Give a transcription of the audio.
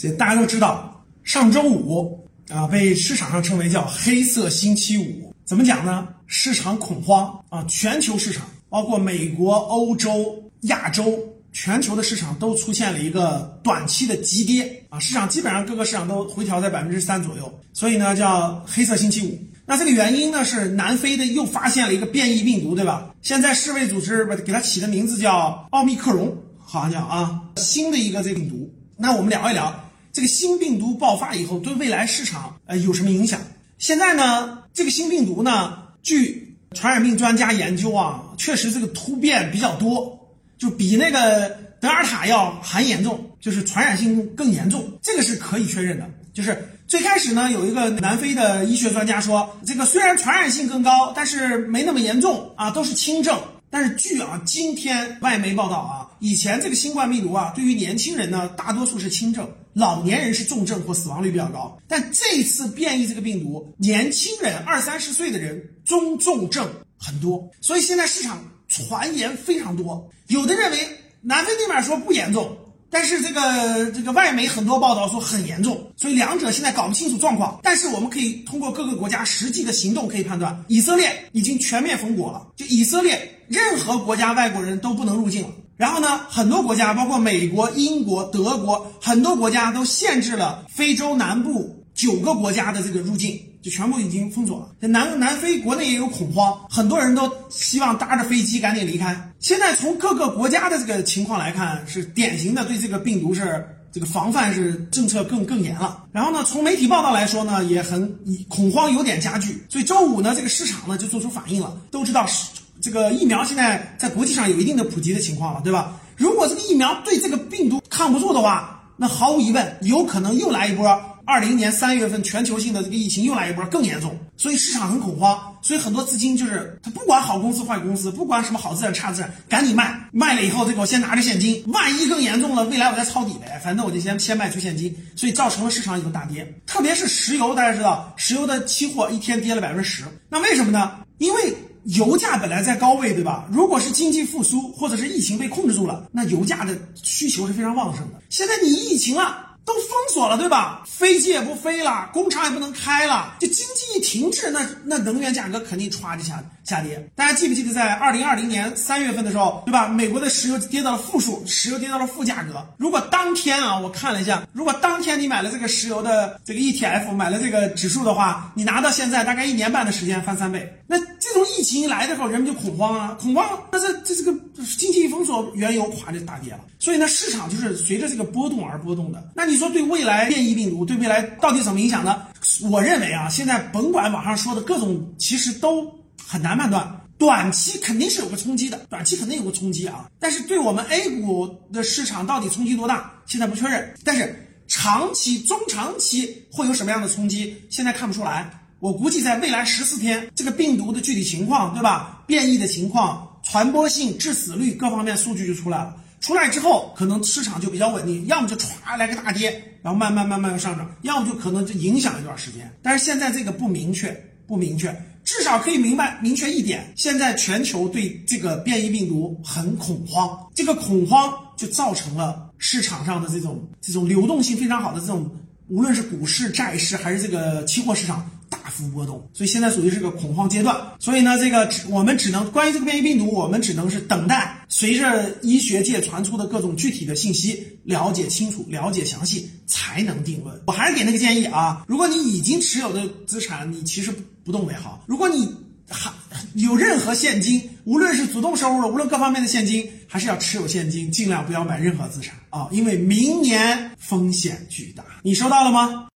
这大家都知道，上周五啊，被市场上称为叫黑色星期五。怎么讲呢？市场恐慌啊，全球市场，包括美国、欧洲、亚洲，全球的市场都出现了一个短期的急跌啊，市场基本上各个市场都回调在百分之三左右。所以呢，叫黑色星期五。那这个原因呢，是南非的又发现了一个变异病毒，对吧？现在世卫组织把给它起的名字叫奥密克戎，好像叫啊，新的一个这个病毒。那我们聊一聊。这个新病毒爆发以后，对未来市场呃有什么影响？现在呢，这个新病毒呢，据传染病专家研究啊，确实这个突变比较多，就比那个德尔塔要还严重，就是传染性更严重，这个是可以确认的。就是最开始呢，有一个南非的医学专家说，这个虽然传染性更高，但是没那么严重啊，都是轻症。但是据啊今天外媒报道啊，以前这个新冠病毒啊，对于年轻人呢，大多数是轻症，老年人是重症或死亡率比较高。但这次变异这个病毒，年轻人二三十岁的人中重症很多，所以现在市场传言非常多。有的认为南非那边说不严重，但是这个这个外媒很多报道说很严重，所以两者现在搞不清楚状况。但是我们可以通过各个国家实际的行动可以判断，以色列已经全面封国了，就以色列。任何国家外国人都不能入境了。然后呢，很多国家，包括美国、英国、德国，很多国家都限制了非洲南部九个国家的这个入境，就全部已经封锁了。南南非国内也有恐慌，很多人都希望搭着飞机赶紧离开。现在从各个国家的这个情况来看，是典型的对这个病毒是这个防范是政策更更严了。然后呢，从媒体报道来说呢，也很恐慌有点加剧。所以周五呢，这个市场呢就做出反应了。都知道是。这个疫苗现在在国际上有一定的普及的情况了，对吧？如果这个疫苗对这个病毒抗不住的话，那毫无疑问有可能又来一波。二零年三月份全球性的这个疫情又来一波更严重，所以市场很恐慌，所以很多资金就是他不管好公司坏公司，不管什么好资产差资产，赶紧卖，卖了以后这个我先拿着现金，万一更严重了，未来我再抄底呗，反正我就先先卖出现金，所以造成了市场一个大跌。特别是石油，大家知道石油的期货一天跌了百分之十，那为什么呢？因为油价本来在高位，对吧？如果是经济复苏或者是疫情被控制住了，那油价的需求是非常旺盛的。现在你疫情了。都封锁了，对吧？飞机也不飞了，工厂也不能开了，就经济一停滞，那那能源价格肯定歘就下下跌。大家记不记得在二零二零年三月份的时候，对吧？美国的石油跌到了负数，石油跌到了负价格。如果当天啊，我看了一下，如果当天你买了这个石油的这个 ETF，买了这个指数的话，你拿到现在大概一年半的时间翻三倍。那疫情一来的时候，人们就恐慌啊，恐慌，那这这这个经济一封锁，原油咵就大跌了。所以呢，市场就是随着这个波动而波动的。那你说对未来变异病毒对未来到底怎么影响呢？我认为啊，现在甭管网上说的各种，其实都很难判断。短期肯定是有个冲击的，短期肯定有个冲击啊。但是对我们 A 股的市场到底冲击多大，现在不确认。但是长期、中长期会有什么样的冲击，现在看不出来。我估计在未来十四天，这个病毒的具体情况，对吧？变异的情况、传播性、致死率各方面数据就出来了。出来之后，可能市场就比较稳定，要么就歘来个大跌，然后慢慢慢慢的上涨，要么就可能就影响一段时间。但是现在这个不明确，不明确，至少可以明白明确一点：现在全球对这个变异病毒很恐慌，这个恐慌就造成了市场上的这种这种流动性非常好的这种，无论是股市、债市还是这个期货市场。大幅波动，所以现在属于是个恐慌阶段。所以呢，这个我们只能关于这个变异病毒，我们只能是等待随着医学界传出的各种具体的信息，了解清楚、了解详细，才能定论。我还是给那个建议啊，如果你已经持有的资产，你其实不动为好。如果你还有任何现金，无论是主动收入，无论各方面的现金，还是要持有现金，尽量不要买任何资产啊，因为明年风险巨大。你收到了吗？